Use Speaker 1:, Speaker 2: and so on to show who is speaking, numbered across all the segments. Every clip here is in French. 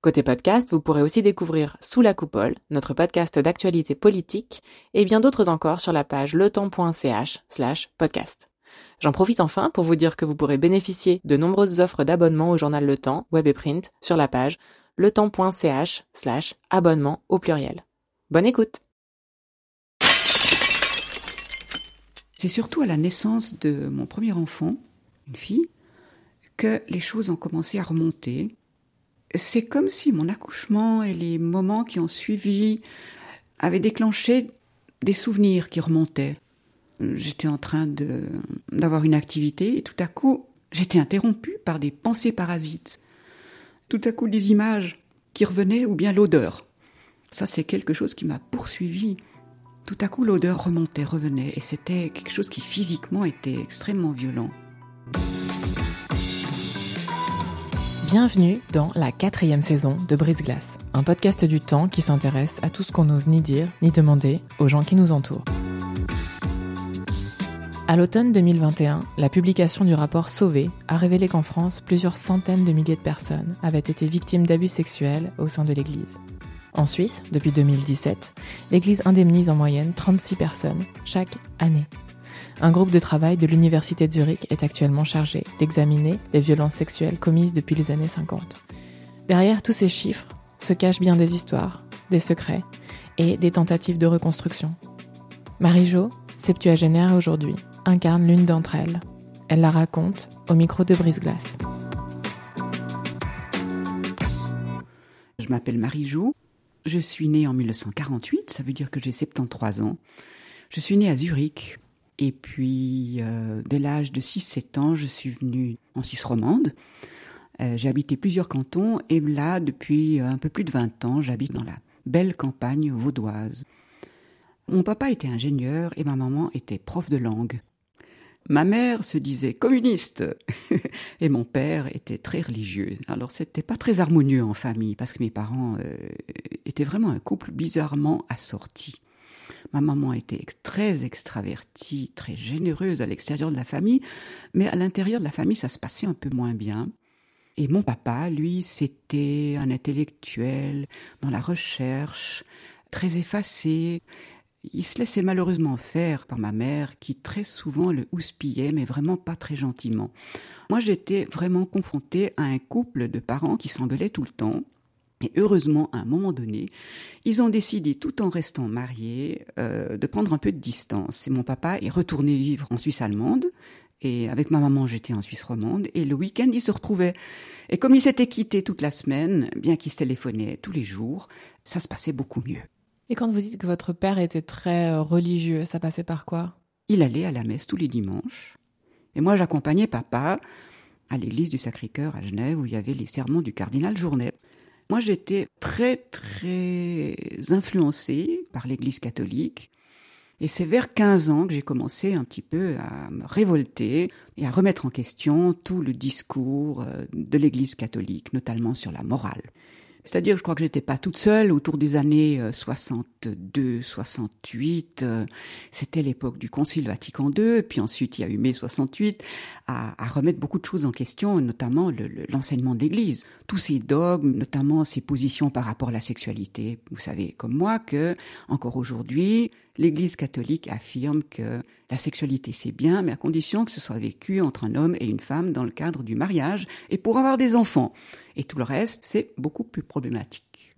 Speaker 1: Côté podcast, vous pourrez aussi découvrir Sous la coupole, notre podcast d'actualité politique, et bien d'autres encore sur la page letemps.ch slash podcast. J'en profite enfin pour vous dire que vous pourrez bénéficier de nombreuses offres d'abonnement au journal Le Temps, web et print, sur la page letemps.ch slash abonnement au pluriel. Bonne écoute
Speaker 2: C'est surtout à la naissance de mon premier enfant, une fille, que les choses ont commencé à remonter c'est comme si mon accouchement et les moments qui ont suivi avaient déclenché des souvenirs qui remontaient. J'étais en train d'avoir une activité et tout à coup, j'étais interrompue par des pensées parasites. Tout à coup, des images qui revenaient ou bien l'odeur. Ça, c'est quelque chose qui m'a poursuivi. Tout à coup, l'odeur remontait, revenait et c'était quelque chose qui physiquement était extrêmement violent.
Speaker 1: Bienvenue dans la quatrième saison de Brise Glace, un podcast du temps qui s'intéresse à tout ce qu'on n'ose ni dire ni demander aux gens qui nous entourent. À l'automne 2021, la publication du rapport Sauvé a révélé qu'en France, plusieurs centaines de milliers de personnes avaient été victimes d'abus sexuels au sein de l'Église. En Suisse, depuis 2017, l'Église indemnise en moyenne 36 personnes chaque année un groupe de travail de l'Université de Zurich est actuellement chargé d'examiner les violences sexuelles commises depuis les années 50. Derrière tous ces chiffres se cachent bien des histoires, des secrets et des tentatives de reconstruction. Marie-Jo, septuagénaire aujourd'hui, incarne l'une d'entre elles. Elle la raconte au micro de Brise-Glace.
Speaker 2: Je m'appelle Marie-Jo. Je suis née en 1948, ça veut dire que j'ai 73 ans. Je suis née à Zurich, et puis, euh, dès l'âge de 6-7 ans, je suis venue en Suisse romande. Euh, j'ai habité plusieurs cantons et là, depuis un peu plus de 20 ans, j'habite dans la belle campagne vaudoise. Mon papa était ingénieur et ma maman était prof de langue. Ma mère se disait communiste et mon père était très religieux. Alors c'était pas très harmonieux en famille parce que mes parents euh, étaient vraiment un couple bizarrement assorti. Ma maman était très extravertie, très généreuse à l'extérieur de la famille, mais à l'intérieur de la famille, ça se passait un peu moins bien. Et mon papa, lui, c'était un intellectuel dans la recherche, très effacé. Il se laissait malheureusement faire par ma mère, qui très souvent le houspillait, mais vraiment pas très gentiment. Moi, j'étais vraiment confrontée à un couple de parents qui s'engueulaient tout le temps, et heureusement, à un moment donné, ils ont décidé, tout en restant mariés, euh, de prendre un peu de distance. Et mon papa est retourné vivre en Suisse allemande, et avec ma maman, j'étais en Suisse romande, et le week-end, ils se retrouvaient. Et comme ils s'étaient quittés toute la semaine, bien qu'ils se téléphonaient tous les jours, ça se passait beaucoup mieux.
Speaker 1: Et quand vous dites que votre père était très euh, religieux, ça passait par quoi?
Speaker 2: Il allait à la messe tous les dimanches, et moi j'accompagnais papa à l'église du Sacré-Cœur à Genève, où il y avait les sermons du cardinal Journet. Moi, j'étais très, très influencée par l'Église catholique. Et c'est vers 15 ans que j'ai commencé un petit peu à me révolter et à remettre en question tout le discours euh, de l'Église catholique, notamment sur la morale. C'est-à-dire, je crois que j'étais pas toute seule autour des années 62, euh, 68. Euh, c'était l'époque du Concile Vatican II, puis ensuite il y a eu mai 68, à, remettre beaucoup de choses en question, notamment l'enseignement de l'Église. Tous ces dogmes, notamment ces positions par rapport à la sexualité. Vous savez, comme moi, que encore aujourd'hui, l'Église catholique affirme que la sexualité c'est bien, mais à condition que ce soit vécu entre un homme et une femme dans le cadre du mariage et pour avoir des enfants. Et tout le reste, c'est beaucoup plus problématique.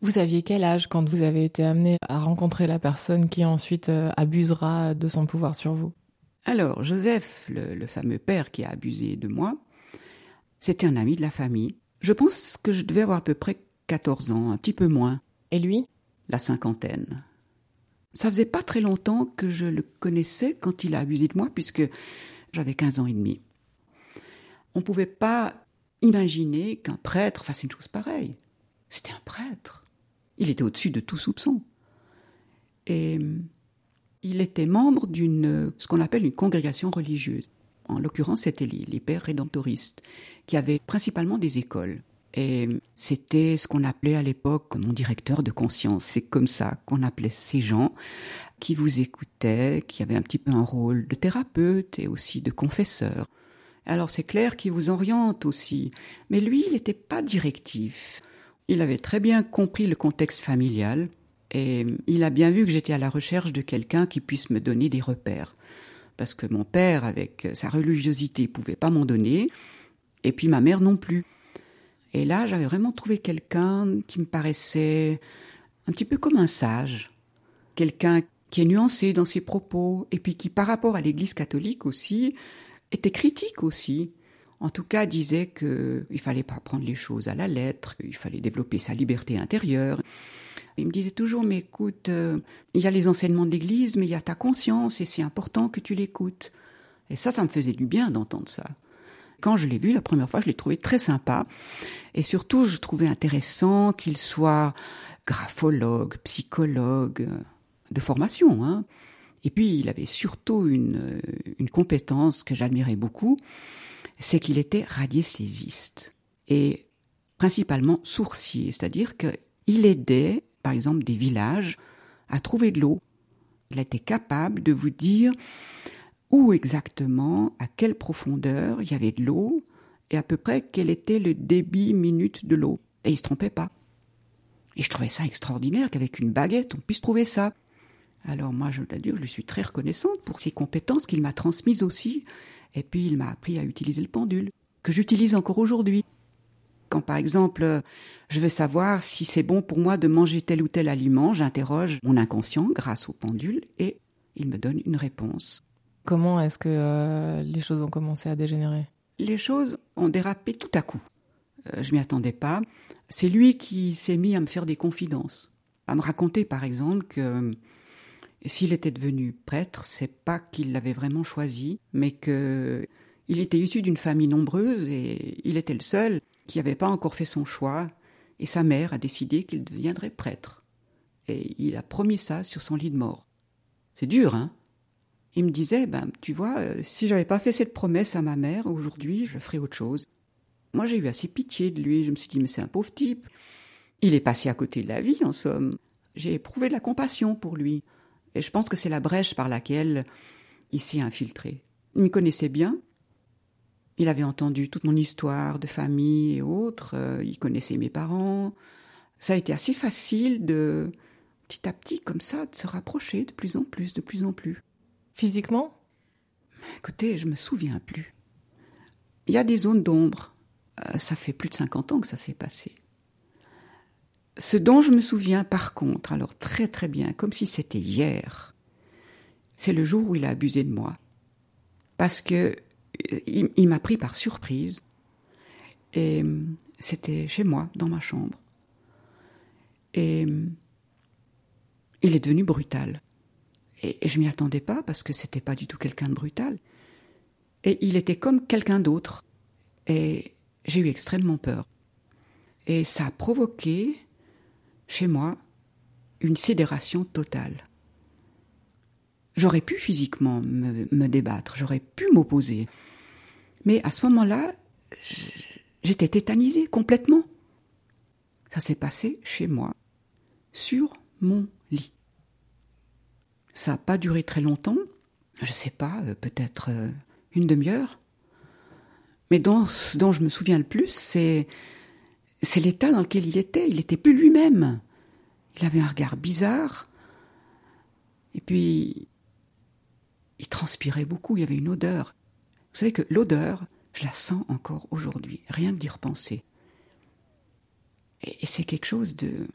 Speaker 1: Vous aviez quel âge quand vous avez été amené à rencontrer la personne qui ensuite euh, abusera de son pouvoir sur vous?
Speaker 2: Alors, Joseph, le, fameux père qui a abusé de moi, c'était un ami de la famille. Je pense que je devais avoir à peu près 14 ans, un petit peu moins.
Speaker 1: Et lui?
Speaker 2: La cinquantaine. Ça faisait pas très longtemps que je le connaissais quand il a abusé de moi, puisque j'avais 15 ans et demi. On ne pouvait pas Imaginez qu'un prêtre fasse une chose pareille. C'était un prêtre. Il était au-dessus de tout soupçon. Et Il était membre d'une, ce qu'on appelle une congrégation religieuse. En l'occurrence, c'était les, les pères rédemptoristes, qui avaient principalement des écoles. Et c'était ce qu'on appelait à l'époque mon directeur de conscience. C'est comme ça qu'on appelait ces gens qui vous écoutaient, qui avaient un petit peu un rôle de thérapeute et aussi de confesseur. Alors c'est clair qu'il vous oriente aussi. Mais lui, il n'était pas directif. Il avait très bien compris le contexte familial et il a bien vu que j'étais à la recherche de quelqu'un qui puisse me donner des repères. Parce que mon père, avec sa religiosité, pouvait pas m'en donner, et puis ma mère non plus. Et là, j'avais vraiment trouvé quelqu'un qui me paraissait un petit peu comme un sage, quelqu'un qui est nuancé dans ses propos, et puis qui, par rapport à l'Église catholique aussi, était critique aussi. En tout cas, disait qu'il ne fallait pas prendre les choses à la lettre, il fallait développer sa liberté intérieure. Il me disait toujours, mais écoute, euh, il y a les enseignements de l'Église, mais il y a ta conscience, et c'est important que tu l'écoutes. Et ça, ça me faisait du bien d'entendre ça. Quand je l'ai vu la première fois, je l'ai trouvé très sympa. Et surtout, je trouvais intéressant qu'il soit graphologue, psychologue, euh, de formation. Hein. Et puis, il avait surtout une, une compétence que j'admirais beaucoup, c'est qu'il était radiesthésiste. Et principalement sourcier, c'est-à-dire qu'il aidait, par exemple, des villages à trouver de l'eau. Il était capable de vous dire où exactement, à quelle profondeur il y avait de l'eau et à peu près quel était le débit minute de l'eau. Et il se trompait pas. Et je trouvais ça extraordinaire qu'avec une baguette, on puisse trouver ça. Alors moi, je dois dire, je lui suis très reconnaissante pour ses compétences qu'il m'a transmises aussi. Et puis il m'a appris à utiliser le pendule, que j'utilise encore aujourd'hui. Quand par exemple, je veux savoir si c'est bon pour moi de manger tel ou tel aliment, j'interroge mon inconscient grâce au pendule et il me donne une réponse.
Speaker 1: Comment est-ce que euh, les choses ont commencé à dégénérer?
Speaker 2: Les choses ont dérapé tout à coup. Euh, je m'y attendais pas. C'est lui qui s'est mis à me faire des confidences, à me raconter par exemple que s'il était devenu prêtre, c'est pas qu'il l'avait vraiment choisi, mais que il était issu d'une famille nombreuse et il était le seul qui n'avait pas encore fait son choix. Et sa mère a décidé qu'il deviendrait prêtre. Et il a promis ça sur son lit de mort. C'est dur, hein? Il me disait, ben, tu vois, euh, si j'avais pas fait cette promesse à ma mère, aujourd'hui, je ferais autre chose. Moi, j'ai eu assez pitié de lui. Je me suis dit, mais c'est un pauvre type. Il est passé à côté de la vie, en somme. J'ai éprouvé de la compassion pour lui. Et je pense que c'est la brèche par laquelle il s'est infiltré. Il me connaissait bien. Il avait entendu toute mon histoire de famille et autres. Euh, il connaissait mes parents. Ça a été assez facile de, petit à petit, comme ça, de se rapprocher de plus en plus, de plus en plus.
Speaker 1: Physiquement?
Speaker 2: Écoutez, je me souviens plus. Il y a des zones d'ombre. Euh, ça fait plus de 50 ans que ça s'est passé. Ce dont je me souviens par contre, alors très très bien, comme si c'était hier, c'est le jour où il a abusé de moi. Parce que euh, il, m'a pris par surprise et euh, c'était chez moi, dans ma chambre. Et il est devenu brutal. Et, je m'y attendais pas parce que c'était pas du tout quelqu'un de brutal. Et il était comme quelqu'un d'autre. Et j'ai eu extrêmement peur. Et ça a provoqué chez moi une sidération totale. J'aurais pu physiquement me, débattre, j'aurais pu m'opposer. Mais à ce moment-là, j'étais tétanisée complètement. Ça s'est passé chez moi, sur mon lit. Ça n'a pas duré très longtemps, je ne sais pas, euh, peut-être euh, une demi-heure. Mais dont, dont je me souviens le plus, c'est, c'est l'état dans lequel il était. Il n'était plus lui-même. Il avait un regard bizarre. Et puis, il transpirait beaucoup, il y avait une odeur. Vous savez que l'odeur, je la sens encore aujourd'hui, rien que d'y repenser. et c'est quelque chose de...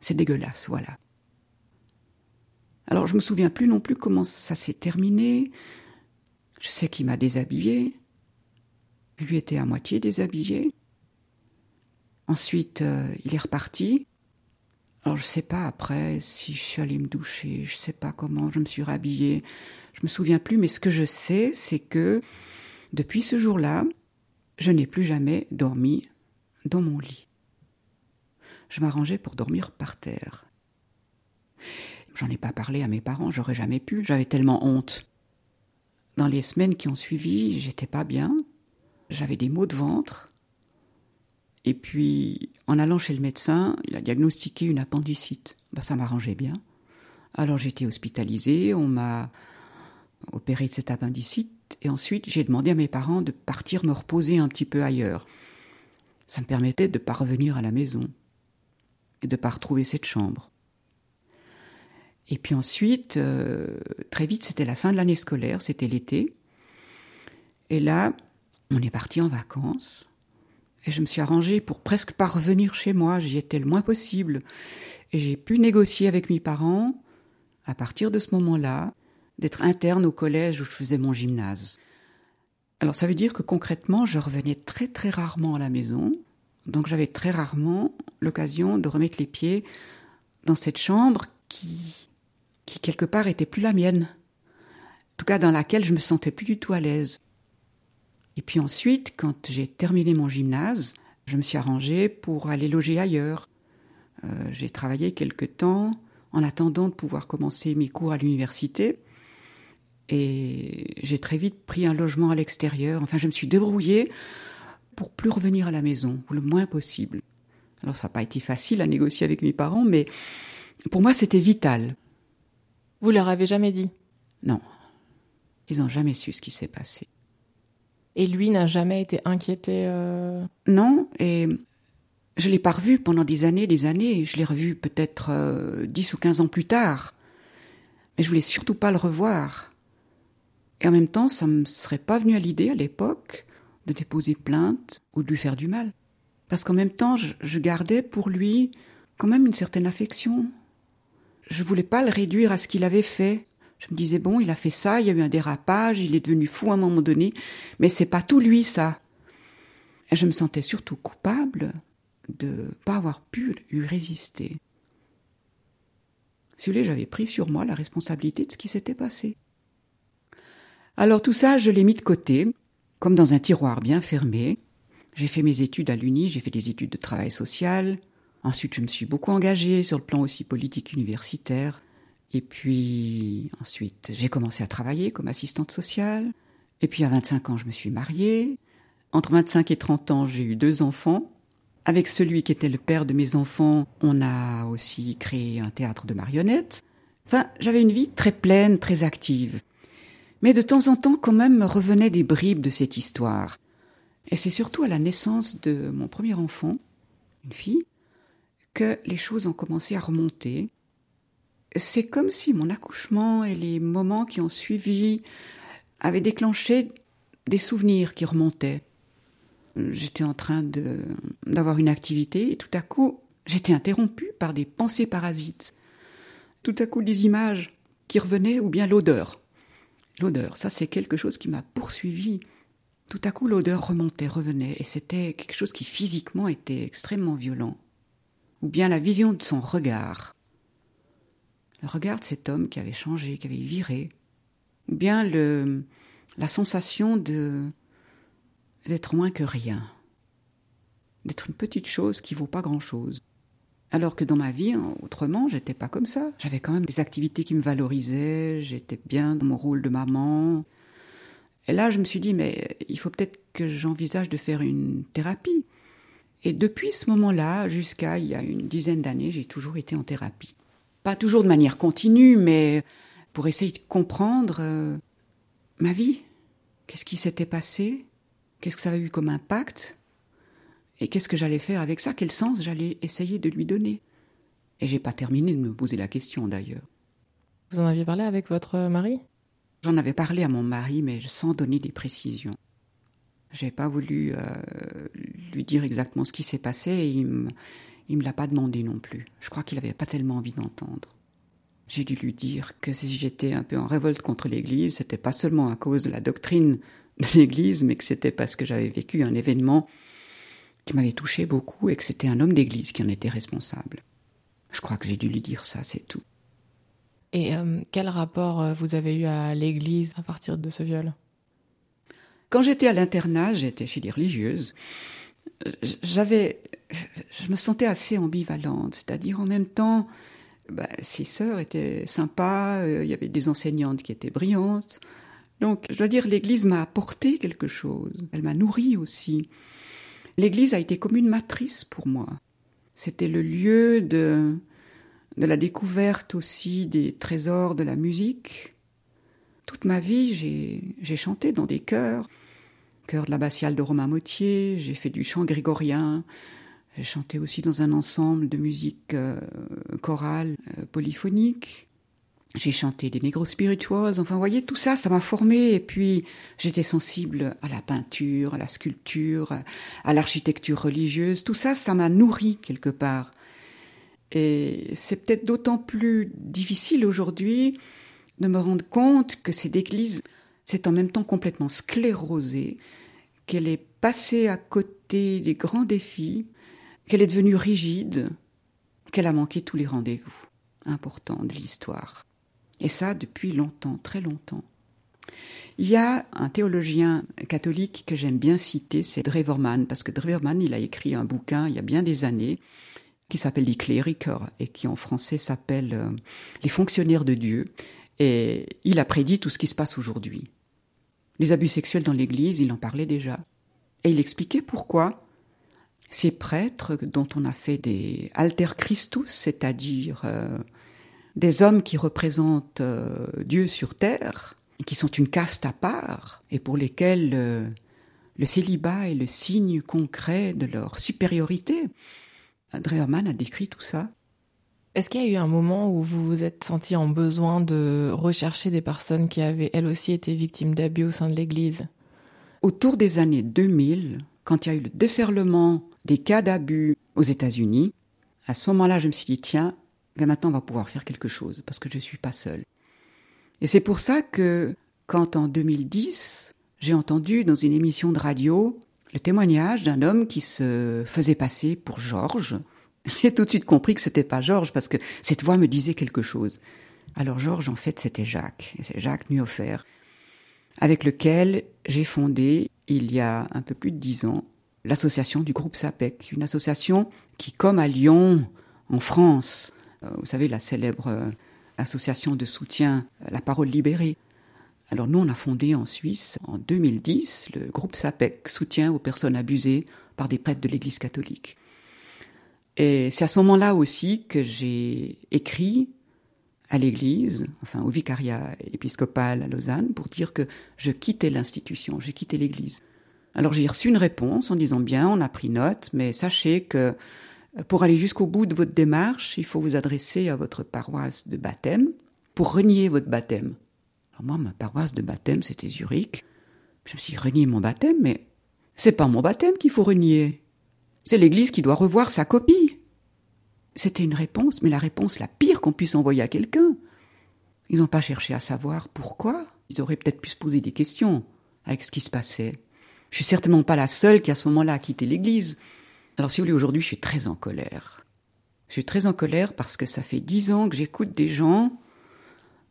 Speaker 2: C'est dégueulasse, voilà. Alors je me souviens plus non plus comment ça s'est terminé. Je sais qu'il m'a déshabillé. Lui était à moitié déshabillé. Ensuite, euh, il est reparti. Alors je sais pas après si je suis allée me doucher, je sais pas comment je me suis rhabillée. Je me souviens plus, mais ce que je sais, c'est que depuis ce jour-là, je n'ai plus jamais dormi dans mon lit. Je m'arrangeais pour dormir par terre. J'en ai pas parlé à mes parents, j'aurais jamais pu, j'avais tellement honte. Dans les semaines qui ont suivi, j'étais pas bien, j'avais des maux de ventre. Et puis, en allant chez le médecin, il a diagnostiqué une appendicite. Ben, ça m'arrangeait bien. Alors j'ai été hospitalisée, on m'a opéré de cette appendicite, et ensuite j'ai demandé à mes parents de partir me reposer un petit peu ailleurs. Ça me permettait de ne pas revenir à la maison et de ne pas retrouver cette chambre. Et puis ensuite, euh, très vite, c'était la fin de l'année scolaire, c'était l'été. Et là, on est parti en vacances. Et je me suis arrangée pour presque pas revenir chez moi, j'y étais le moins possible. Et j'ai pu négocier avec mes parents, à partir de ce moment-là, d'être interne au collège où je faisais mon gymnase. Alors ça veut dire que concrètement, je revenais très très rarement à la maison, donc j'avais très rarement l'occasion de remettre les pieds dans cette chambre qui, qui quelque part était plus la mienne, en tout cas dans laquelle je me sentais plus du tout à l'aise. Et puis ensuite, quand j'ai terminé mon gymnase, je me suis arrangée pour aller loger ailleurs. Euh, j'ai travaillé quelque temps en attendant de pouvoir commencer mes cours à l'université. Et j'ai très vite pris un logement à l'extérieur. Enfin, je me suis débrouillée pour plus revenir à la maison, ou le moins possible. Alors, ça n'a pas été facile à négocier avec mes parents, mais pour moi, c'était vital.
Speaker 1: Vous leur avez jamais dit?
Speaker 2: Non. Ils n'ont jamais su ce qui s'est passé.
Speaker 1: Et lui n'a jamais été inquiété euh
Speaker 2: Non, et je l'ai pas revu pendant des années, des années. Je l'ai revu peut-être euh, dix ou quinze ans plus tard. Mais je voulais surtout pas le revoir. Et en même temps, ça me serait pas venu à l'idée à l'époque de déposer plainte ou de lui faire du mal. Parce qu'en même temps, je, je gardais pour lui quand même une certaine affection. Je voulais pas le réduire à ce qu'il avait fait. Je me disais bon, il a fait ça, il y a eu un dérapage, il est devenu fou à un moment donné, mais c'est pas tout lui ça. Et je me sentais surtout coupable de pas avoir pu lui résister. Si vous voulez, j'avais pris sur moi la responsabilité de ce qui s'était passé. Alors tout ça, je l'ai mis de côté, comme dans un tiroir bien fermé. J'ai fait mes études à l'Uni, j'ai fait des études de travail social. Ensuite, je me suis beaucoup engagée sur le plan aussi politique universitaire. Et puis ensuite, j'ai commencé à travailler comme assistante sociale. Et puis à 25 ans, je me suis mariée. Entre 25 et 30 ans, j'ai eu deux enfants. Avec celui qui était le père de mes enfants, on a aussi créé un théâtre de marionnettes. Enfin, j'avais une vie très pleine, très active. Mais de temps en temps, quand même, me revenaient des bribes de cette histoire. Et c'est surtout à la naissance de mon premier enfant, une fille, que les choses ont commencé à remonter c'est comme si mon accouchement et les moments qui ont suivi avaient déclenché des souvenirs qui remontaient. J'étais en train d'avoir une activité et tout à coup, j'étais interrompue par des pensées parasites. Tout à coup, des images qui revenaient ou bien l'odeur. L'odeur, ça c'est quelque chose qui m'a poursuivi. Tout à coup, l'odeur remontait, revenait, et c'était quelque chose qui physiquement était extrêmement violent. Ou bien la vision de son regard, Regarde cet homme qui avait changé, qui avait viré. Ou bien le, la sensation de d'être moins que rien. D'être une petite chose qui vaut pas grand chose. Alors que dans ma vie, autrement, j'étais pas comme ça. J'avais quand même des activités qui me valorisaient, j'étais bien dans mon rôle de maman. Et là, je me suis dit, mais il faut peut-être que j'envisage de faire une thérapie. Et depuis ce moment-là, jusqu'à il y a une dizaine d'années, j'ai toujours été en thérapie pas toujours de manière continue, mais pour essayer de comprendre euh, ma vie. Qu'est-ce qui s'était passé? Qu'est-ce que ça avait eu comme impact? Et qu'est-ce que j'allais faire avec ça? Quel sens j'allais essayer de lui donner? Et j'ai pas terminé de me poser la question d'ailleurs.
Speaker 1: Vous en aviez parlé avec votre mari?
Speaker 2: J'en avais parlé à mon mari, mais sans donner des précisions. J'ai pas voulu euh, lui dire exactement ce qui s'est passé et il me, il me l'a pas demandé non plus. Je crois qu'il n'avait pas tellement envie d'entendre. J'ai dû lui dire que si j'étais un peu en révolte contre l'Église, c'était pas seulement à cause de la doctrine de l'Église, mais que c'était parce que j'avais vécu un événement qui m'avait touché beaucoup et que c'était un homme d'Église qui en était responsable. Je crois que j'ai dû lui dire ça, c'est tout.
Speaker 1: Et euh, quel rapport euh, vous avez eu à l'Église à partir de ce viol?
Speaker 2: Quand j'étais à l'internat, j'étais chez les religieuses. J'avais je me sentais assez ambivalente, c'est-à-dire en même temps, ses sœurs étaient sympas, euh, il y avait des enseignantes qui étaient brillantes. Donc, je dois dire, l'Église m'a apporté quelque chose. Elle m'a nourri aussi. L'Église a été comme une matrice pour moi. C'était le lieu de, de la découverte aussi des trésors de la musique. Toute ma vie, j'ai chanté dans des chœurs, chœur de l'abbatiale de Romain Motier, j'ai fait du chant grégorien, j'ai chanté aussi dans un ensemble de musique euh, chorale, euh, polyphonique. J'ai chanté des négros spirituals. Enfin, vous voyez, tout ça, ça m'a formé. Et puis, j'étais sensible à la peinture, à la sculpture, à l'architecture religieuse. Tout ça, ça m'a nourri quelque part. Et c'est peut-être d'autant plus difficile aujourd'hui de me rendre compte que cette église s'est en même temps complètement sclérosée, qu'elle est passée à côté des grands défis, qu'elle est devenue rigide, qu'elle a manqué tous les rendez-vous importants de l'histoire. Et ça depuis longtemps, très longtemps. Il y a un théologien catholique que j'aime bien citer, c'est Dreverman, parce que Dreverman, il a écrit un bouquin il y a bien des années qui s'appelle Les Clérics et qui en français s'appelle euh, Les fonctionnaires de Dieu. Et il a prédit tout ce qui se passe aujourd'hui. Les abus sexuels dans l'Église, il en parlait déjà. Et il expliquait pourquoi ces prêtres dont on a fait des alter Christus, c'est-à-dire euh, des hommes qui représentent euh, Dieu sur terre, qui sont une caste à part, et pour lesquels euh, le célibat est le signe concret de leur supériorité. Dreherman a décrit tout ça.
Speaker 1: Est-ce qu'il y a eu un moment où vous vous êtes senti en besoin de rechercher des personnes qui avaient elles aussi été victimes d'abus au sein de l'Église?
Speaker 2: Autour des années 2000, quand il y a eu le déferlement des cas d'abus aux États-Unis, à ce moment-là, je me suis dit, tiens, mais maintenant on va pouvoir faire quelque chose, parce que je ne suis pas seule. Et c'est pour ça que, quand en 2010, j'ai entendu dans une émission de radio le témoignage d'un homme qui se faisait passer pour Georges, j'ai tout de suite compris que c'était pas Georges, parce que cette voix me disait quelque chose. Alors Georges, en fait, c'était Jacques, et c'est Jacques Nuofer, avec lequel j'ai fondé, il y a un peu plus de dix ans, l'association du groupe SAPEC, une association qui, comme à Lyon, en France, euh, vous savez, la célèbre euh, association de soutien à la parole libérée. Alors nous, on a fondé en Suisse, en 2010, le groupe SAPEC, soutien aux personnes abusées par des prêtres de l'Église catholique. Et c'est à ce moment-là aussi que j'ai écrit à l'Église, enfin au vicariat épiscopal à Lausanne, pour dire que je quittais l'institution, j'ai quitté l'Église. Alors j'ai reçu une réponse en disant bien, on a pris note, mais sachez que euh, pour aller jusqu'au bout de votre démarche, il faut vous adresser à votre paroisse de baptême pour renier votre baptême. Alors moi, ma paroisse de baptême, c'était Zurich. Je me suis renié mon baptême, mais c'est pas mon baptême qu'il faut renier. C'est l'Église qui doit revoir sa copie. C'était une réponse, mais la réponse la pire qu'on puisse envoyer à quelqu'un. Ils n'ont pas cherché à savoir pourquoi. Ils auraient peut-être pu se poser des questions avec ce qui se passait. Je suis certainement pas la seule qui à ce moment-là a quitté l'église. Alors si vous voulez, aujourd'hui, je suis très en colère. Je suis très en colère parce que ça fait dix ans que j'écoute des gens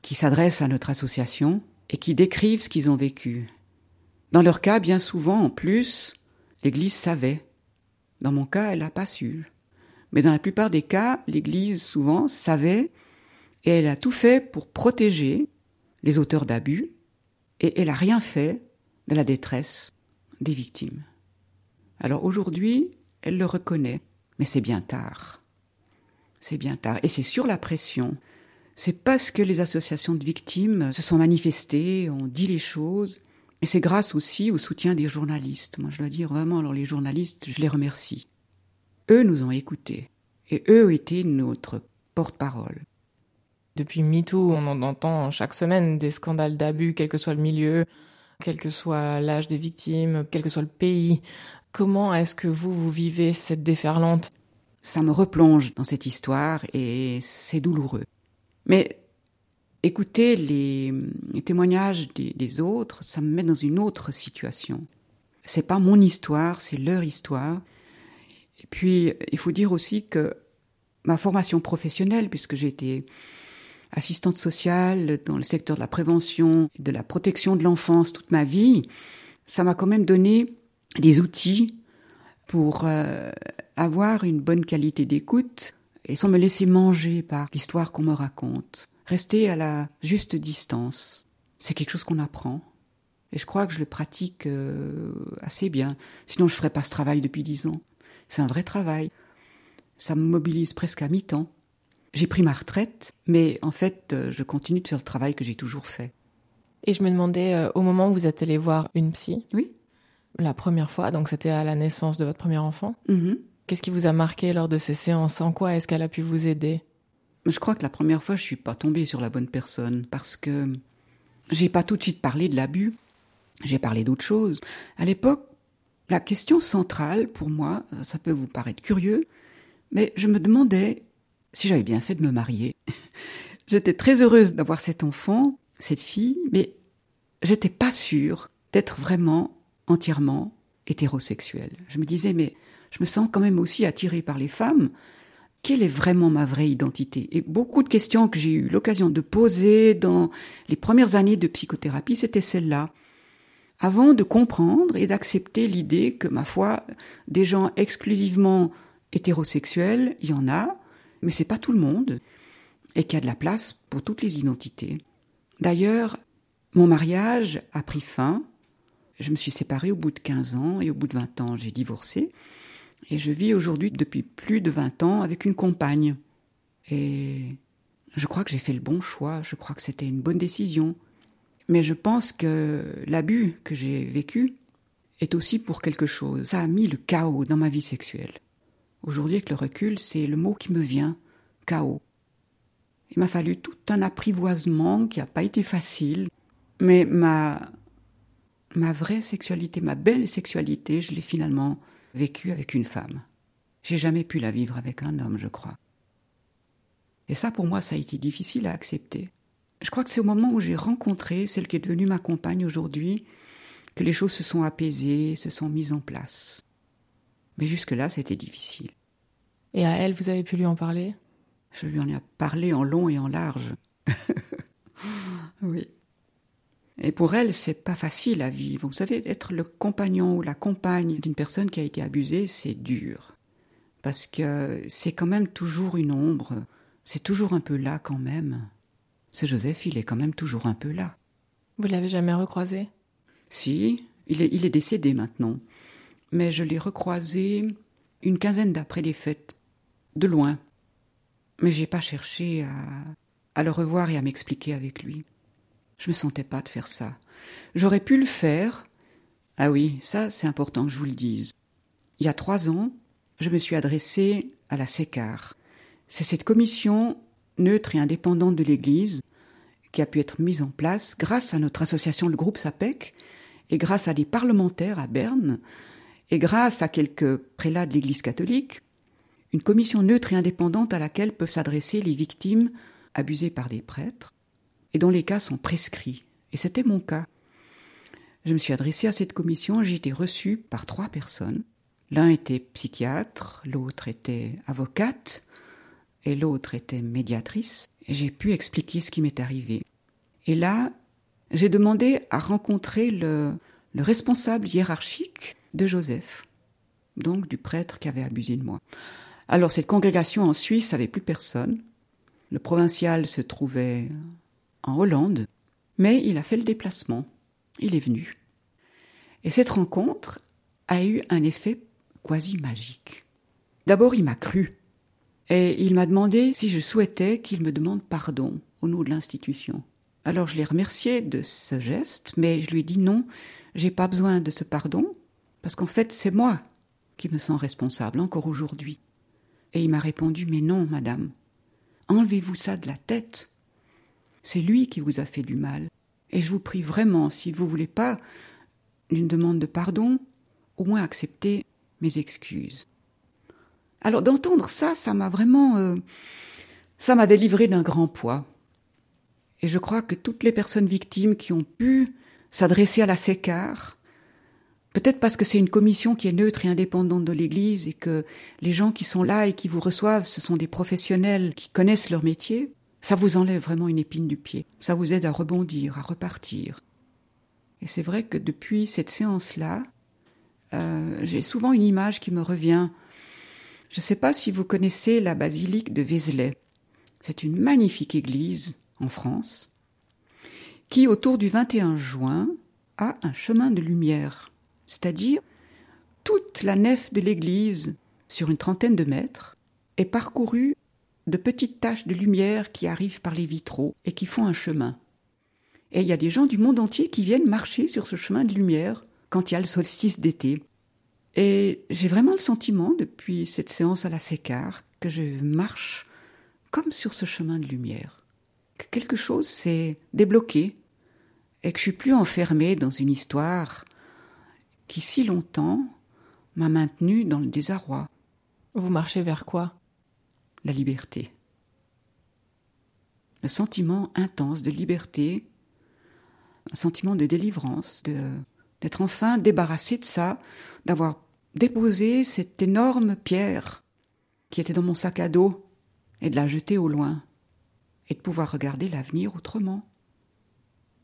Speaker 2: qui s'adressent à notre association et qui décrivent ce qu'ils ont vécu. Dans leur cas, bien souvent, en plus, l'Église savait. Dans mon cas, elle n'a pas su. Mais dans la plupart des cas, l'Église, souvent, savait et elle a tout fait pour protéger les auteurs d'abus et elle n'a rien fait de la détresse des victimes. Alors aujourd'hui, elle le reconnaît, mais c'est bien tard. C'est bien tard. Et c'est sur la pression. C'est parce que les associations de victimes se sont manifestées, ont dit les choses. Et c'est grâce aussi au soutien des journalistes. Moi, je dois dire vraiment, alors les journalistes, je les remercie. Eux nous ont écoutés. Et eux ont été notre porte-parole.
Speaker 1: Depuis MeToo, on en entend chaque semaine des scandales d'abus, quel que soit le milieu, quel que soit l'âge des victimes, quel que soit le pays. Comment est-ce que vous, vous vivez cette déferlante?
Speaker 2: Ça me replonge dans cette histoire et c'est douloureux. Mais écouter les, témoignages des, autres, ça me met dans une autre situation. C'est pas mon histoire, c'est leur histoire. Et puis, il faut dire aussi que ma formation professionnelle, puisque j'ai été assistante sociale dans le secteur de la prévention et de la protection de l'enfance toute ma vie, ça m'a quand même donné des outils pour euh, avoir une bonne qualité d'écoute, et sans me laisser manger par l'histoire qu'on me raconte. Rester à la juste distance, c'est quelque chose qu'on apprend. Et je crois que je le pratique euh, assez bien. Sinon, je ne ferais pas ce travail depuis dix ans. C'est un vrai travail. Ça me mobilise presque à mi-temps. J'ai pris ma retraite, mais en fait, euh, je continue de faire le travail que j'ai toujours fait.
Speaker 1: Et je me demandais, euh, au moment où vous êtes allé voir une psy,
Speaker 2: Oui.
Speaker 1: la première fois, donc c'était à la naissance de votre premier enfant,
Speaker 2: Mhm.
Speaker 1: qu'est-ce qui vous a marqué lors de ces séances? En quoi est-ce qu'elle a pu vous aider?
Speaker 2: Je crois que la première fois, je suis pas tombée sur la bonne personne parce que j'ai pas tout de suite parlé de l'abus. J'ai parlé d'autre chose. À l'époque, la question centrale pour moi, ça peut vous paraître curieux, mais je me demandais si j'avais bien fait de me marier. J'étais très heureuse d'avoir cet enfant, cette fille, mais j'étais pas sûre d'être vraiment entièrement hétérosexuelle. Je me disais, mais je me sens quand même aussi attirée par les femmes. Quelle est vraiment ma vraie identité? Et beaucoup de questions que j'ai eu l'occasion de poser dans les premières années de psychothérapie, c'était celle-là. Avant de comprendre et d'accepter l'idée que, ma foi, des gens exclusivement hétérosexuels, il y en a, mais c'est pas tout le monde, et qu'il y a de la place pour toutes les identités. D'ailleurs, mon mariage a pris fin. Je me suis séparée au bout de 15 ans et au bout de 20 ans, j'ai divorcé. Et je vis aujourd'hui depuis plus de 20 ans avec une compagne. Et je crois que j'ai fait le bon choix, je crois que c'était une bonne décision. Mais je pense que l'abus que j'ai vécu est aussi pour quelque chose. Ça a mis le chaos dans ma vie sexuelle. Aujourd'hui, avec le recul, c'est le mot qui me vient, chaos. Il m'a fallu tout un apprivoisement qui n'a pas été facile. Mais ma, ma vraie sexualité, ma belle sexualité, je l'ai finalement vécue avec une femme. J'ai jamais pu la vivre avec un homme, je crois. Et ça, pour moi, ça a été difficile à accepter. Je crois que c'est au moment où j'ai rencontré celle qui est devenue ma compagne aujourd'hui que les choses se sont apaisées, se sont mises en place. Mais jusque-là, c'était difficile.
Speaker 1: Et à elle, vous avez pu lui en parler?
Speaker 2: Je lui en ai parlé en long et en large. oui. Et pour elle, c'est pas facile à vivre. Vous savez, être le compagnon ou la compagne d'une personne qui a été abusée, c'est dur. Parce que c'est quand même toujours une ombre. C'est toujours un peu là quand même. Ce Joseph, il est quand même toujours un peu là.
Speaker 1: Vous l'avez jamais recroisé?
Speaker 2: Si, il est, il est décédé maintenant. Mais je l'ai recroisé une quinzaine d'après les fêtes, de loin. Mais j'ai pas cherché à, à le revoir et à m'expliquer avec lui. Je me sentais pas de faire ça. J'aurais pu le faire. Ah oui, ça c'est important que je vous le dise. Il y a trois ans, je me suis adressée à la SECAR. C'est cette commission neutre et indépendante de l'Église qui a pu être mise en place grâce à notre association, le groupe SAPEC, et grâce à des parlementaires à Berne, et grâce à quelques prélats de l'Église catholique, une commission neutre et indépendante à laquelle peuvent s'adresser les victimes abusées par des prêtres, et dont les cas sont prescrits. Et c'était mon cas. Je me suis adressée à cette commission, j'ai été reçue par trois personnes. L'un était psychiatre, l'autre était avocate, et l'autre était médiatrice. J'ai pu expliquer ce qui m'est arrivé. Et là, j'ai demandé à rencontrer le, le responsable hiérarchique de Joseph, donc du prêtre qui avait abusé de moi. Alors cette congrégation en Suisse avait plus personne. Le provincial se trouvait en Hollande, mais il a fait le déplacement. Il est venu. Et cette rencontre a eu un effet quasi magique. D'abord, il m'a cru. Et il m'a demandé si je souhaitais qu'il me demande pardon au nom de l'institution. Alors je l'ai remercié de ce geste, mais je lui ai dit non, j'ai pas besoin de ce pardon, parce qu'en fait c'est moi qui me sens responsable encore aujourd'hui. Et il m'a répondu Mais non, madame, enlevez-vous ça de la tête. C'est lui qui vous a fait du mal. Et je vous prie vraiment, si vous voulez pas d'une demande de pardon, au moins acceptez mes excuses. Alors d'entendre ça, ça m'a vraiment, euh, ça m'a délivré d'un grand poids. Et je crois que toutes les personnes victimes qui ont pu s'adresser à la SECAR, peut-être parce que c'est une commission qui est neutre et indépendante de l'Église et que les gens qui sont là et qui vous reçoivent, ce sont des professionnels qui connaissent leur métier, ça vous enlève vraiment une épine du pied. Ça vous aide à rebondir, à repartir. Et c'est vrai que depuis cette séance-là, euh, j'ai souvent une image qui me revient. Je ne sais pas si vous connaissez la basilique de Vézelay. C'est une magnifique église en France qui, autour du 21 juin, a un chemin de lumière, c'est-à-dire toute la nef de l'église, sur une trentaine de mètres, est parcourue de petites taches de lumière qui arrivent par les vitraux et qui font un chemin. Et il y a des gens du monde entier qui viennent marcher sur ce chemin de lumière quand il y a le solstice d'été. Et j'ai vraiment le sentiment, depuis cette séance à la Sécart, que je marche comme sur ce chemin de lumière. Que quelque chose s'est débloqué et que je suis plus enfermée dans une histoire qui si longtemps m'a maintenue dans le désarroi.
Speaker 1: Vous marchez vers quoi?
Speaker 2: La liberté. Le sentiment intense de liberté, un sentiment de délivrance, de d'être enfin débarrassé de ça, d'avoir déposé cette énorme pierre qui était dans mon sac à dos et de la jeter au loin et de pouvoir regarder l'avenir autrement.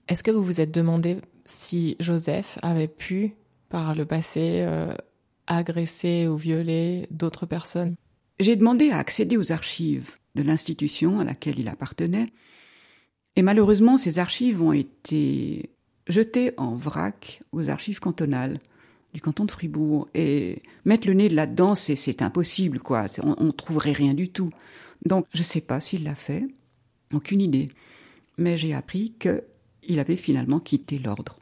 Speaker 1: Est-ce que vous vous êtes demandé si Joseph avait pu, par le passé, euh, agresser ou violer d'autres personnes?
Speaker 2: J'ai demandé à accéder aux archives de l'institution à laquelle il appartenait, et malheureusement ces archives ont été jeter en vrac aux archives cantonales du canton de Fribourg et mettre le nez là-dedans, c'est impossible, quoi. On, ne trouverait rien du tout. Donc, je ne sais pas s'il l'a fait, aucune idée. Mais j'ai appris qu'il avait finalement quitté l'ordre.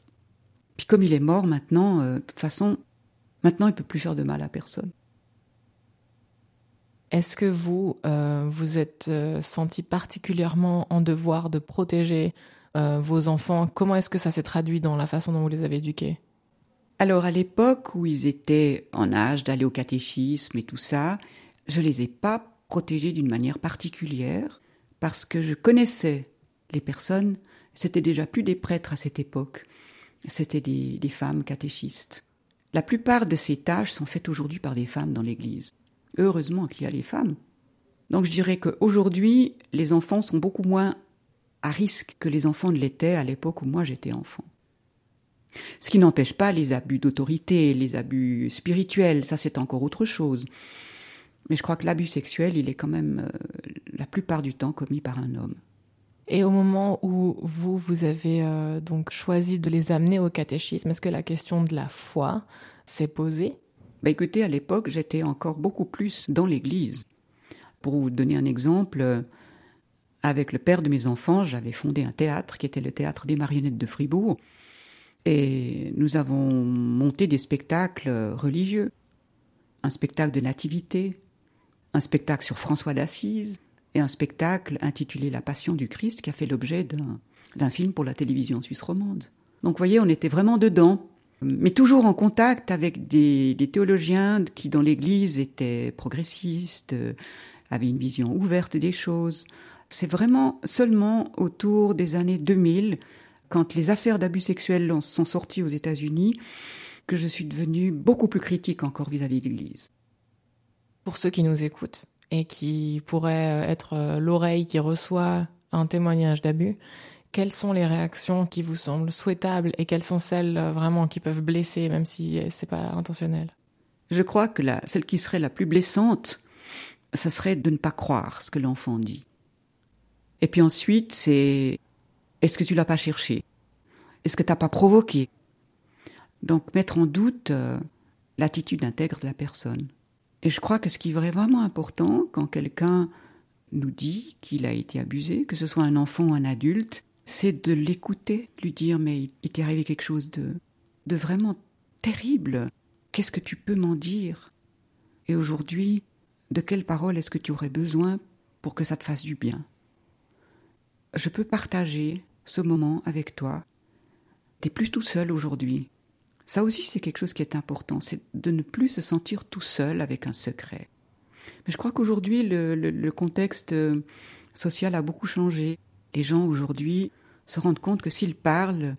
Speaker 2: Puis comme il est mort maintenant, euh, de toute façon, maintenant il peut plus faire de mal à personne.
Speaker 1: Est-ce que vous euh, vous êtes euh, senti particulièrement en devoir de protéger euh, vos enfants? Comment est-ce que ça s'est traduit dans la façon dont vous les avez éduqués?
Speaker 2: Alors à l'époque où ils étaient en âge d'aller au catéchisme et tout ça, je les ai pas protégés d'une manière particulière parce que je connaissais les personnes. C'était déjà plus des prêtres à cette époque, c'était des, des femmes catéchistes. La plupart de ces tâches sont faites aujourd'hui par des femmes dans l'Église. Heureusement qu'il y a les femmes. Donc je dirais qu'aujourd'hui, les enfants sont beaucoup moins à risque que les enfants ne l'étaient à l'époque où moi j'étais enfant. Ce qui n'empêche pas les abus d'autorité, les abus spirituels, ça c'est encore autre chose. Mais je crois que l'abus sexuel, il est quand même euh, la plupart du temps commis par un homme.
Speaker 1: Et au moment où vous, vous avez euh, donc choisi de les amener au catéchisme, est-ce que la question de la foi s'est posée?
Speaker 2: Bah Écoutez, à l'époque, j'étais encore beaucoup plus dans l'Église. Pour vous donner un exemple, avec le père de mes enfants, j'avais fondé un théâtre qui était le théâtre des marionnettes de Fribourg. Et nous avons monté des spectacles religieux. Un spectacle de nativité, un spectacle sur François d'Assise et un spectacle intitulé La Passion du Christ qui a fait l'objet d'un film pour la télévision suisse romande. Donc vous voyez, on était vraiment dedans, mais toujours en contact avec des, théologiens qui dans l'Église étaient progressistes, avaient une vision ouverte des choses. C'est vraiment seulement autour des années 2000, quand les affaires d'abus sexuels sont sorties aux États-Unis, que je suis devenue beaucoup plus critique encore vis-à-vis de l'Église.
Speaker 1: Pour ceux qui nous écoutent et qui pourraient être euh, l'oreille qui reçoit un témoignage d'abus, quelles sont les réactions qui vous semblent souhaitables et quelles sont celles euh, vraiment qui peuvent blesser, même si euh, c'est pas intentionnel?
Speaker 2: Je crois que la, celle qui serait la plus blessante, ce serait de ne pas croire ce que l'enfant dit. Et puis ensuite, c'est est-ce que tu l'as pas cherché? Est-ce que tu n'as pas provoqué? Donc mettre en doute euh, l'attitude intègre de la personne. Et je crois que ce qui est vraiment important quand quelqu'un nous dit qu'il a été abusé, que ce soit un enfant ou un adulte, c'est de l'écouter, lui dire mais il t'est arrivé quelque chose de, de vraiment terrible. Qu'est-ce que tu peux m'en dire? Et aujourd'hui, de quelles paroles est-ce que tu aurais besoin pour que ça te fasse du bien? Je peux partager ce moment avec toi. T'es plus tout seul aujourd'hui. Ça aussi, c'est quelque chose qui est important, c'est de ne plus se sentir tout seul avec un secret. Mais je crois qu'aujourd'hui, le, contexte euh, social a beaucoup changé. Les gens aujourd'hui se rendent compte que s'ils parlent,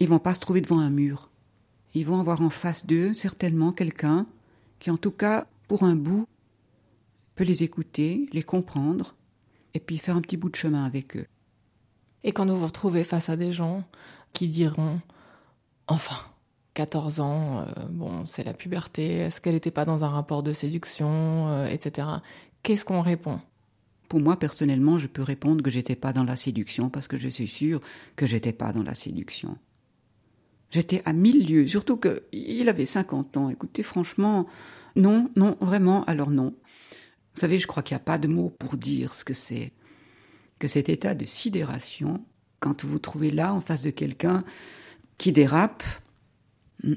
Speaker 2: ils vont pas se trouver devant un mur. Ils vont avoir en face d'eux certainement quelqu'un qui, en tout cas, pour un bout, peut les écouter, les comprendre et puis faire un petit bout de chemin avec eux.
Speaker 1: Et quand vous vous retrouvez face à des gens qui diront Enfin, 14 ans, bon, c'est la puberté, est-ce qu'elle n'était pas dans un rapport de séduction, etc. Qu'est-ce qu'on répond?
Speaker 2: Pour moi, personnellement, je peux répondre que j'étais pas dans la séduction parce que je suis sûre que j'étais pas dans la séduction. J'étais à mille lieues, surtout qu'il avait 50 ans. Écoutez, franchement, non, non, vraiment, alors non. Vous savez, je crois qu'il n'y a pas de mots pour dire ce que c'est. Que cet état de sidération, quand vous vous trouvez là en face de quelqu'un qui dérape, hmm,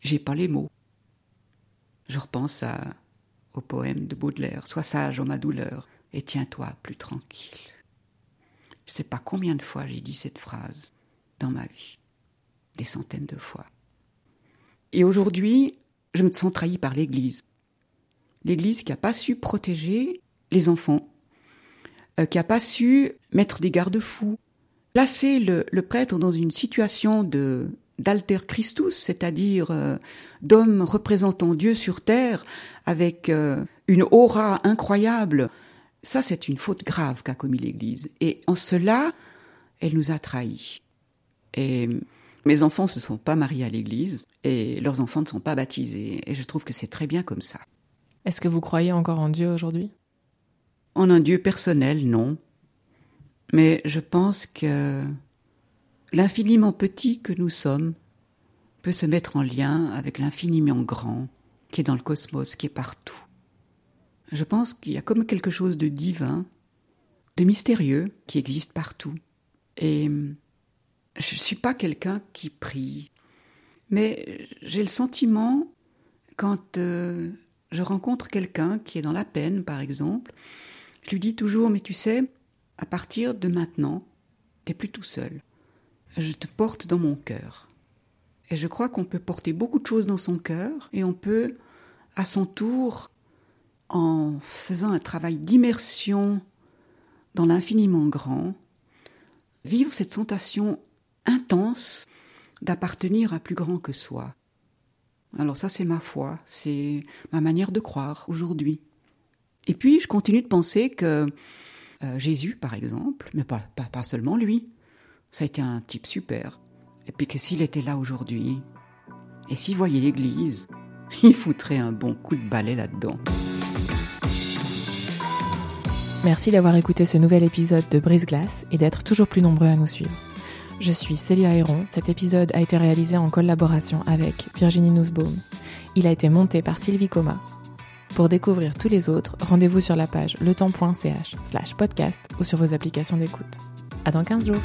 Speaker 2: j'ai pas les mots. Je repense à au poème de Baudelaire Sois sage, ô ma douleur, et tiens-toi plus tranquille. Je ne sais pas combien de fois j'ai dit cette phrase dans ma vie, des centaines de fois. Et aujourd'hui, je me sens trahi par l'Église. L'Église qui n'a pas su protéger les enfants, euh, qui n'a pas su mettre des garde-fous, placer le, prêtre dans une situation de d'alter Christus, c'est-à-dire euh, d'homme représentant Dieu sur terre avec euh, une aura incroyable. Ça, c'est une faute grave qu'a commis l'Église. Et en cela, elle nous a trahis. Et mes enfants ne se sont pas mariés à l'Église et leurs enfants ne sont pas baptisés. Et je trouve que c'est très bien comme ça.
Speaker 1: Est-ce que vous croyez encore en Dieu aujourd'hui?
Speaker 2: En un Dieu personnel, non. Mais je pense que L'infiniment petit que nous sommes peut se mettre en lien avec l'infiniment grand qui est dans le cosmos, qui est partout. Je pense qu'il y a comme quelque chose de divin, de mystérieux qui existe partout. Et je ne suis pas quelqu'un qui prie, mais j'ai le sentiment, quand euh, je rencontre quelqu'un qui est dans la peine, par exemple, je lui dis toujours, mais tu sais, à partir de maintenant, t'es plus tout seul je te porte dans mon cœur. Et je crois qu'on peut porter beaucoup de choses dans son cœur et on peut, à son tour, en faisant un travail d'immersion dans l'infiniment grand, vivre cette sensation intense d'appartenir à plus grand que soi. Alors ça c'est ma foi, c'est ma manière de croire aujourd'hui. Et puis je continue de penser que euh, Jésus, par exemple, mais pas, seulement lui, ça a été un type super. Et puis que s'il était là aujourd'hui, et s'il voyait l'église, il foutrait un bon coup de balai là-dedans.
Speaker 1: Merci d'avoir écouté ce nouvel épisode de Brise Glace et d'être toujours plus nombreux à nous suivre. Je suis Célia Héron. Cet épisode a été réalisé en collaboration avec Virginie Nussbaum. Il a été monté par Sylvie Coma. Pour découvrir tous les autres, rendez-vous sur la page letemps.ch slash podcast ou sur vos applications d'écoute. À dans 15 jours!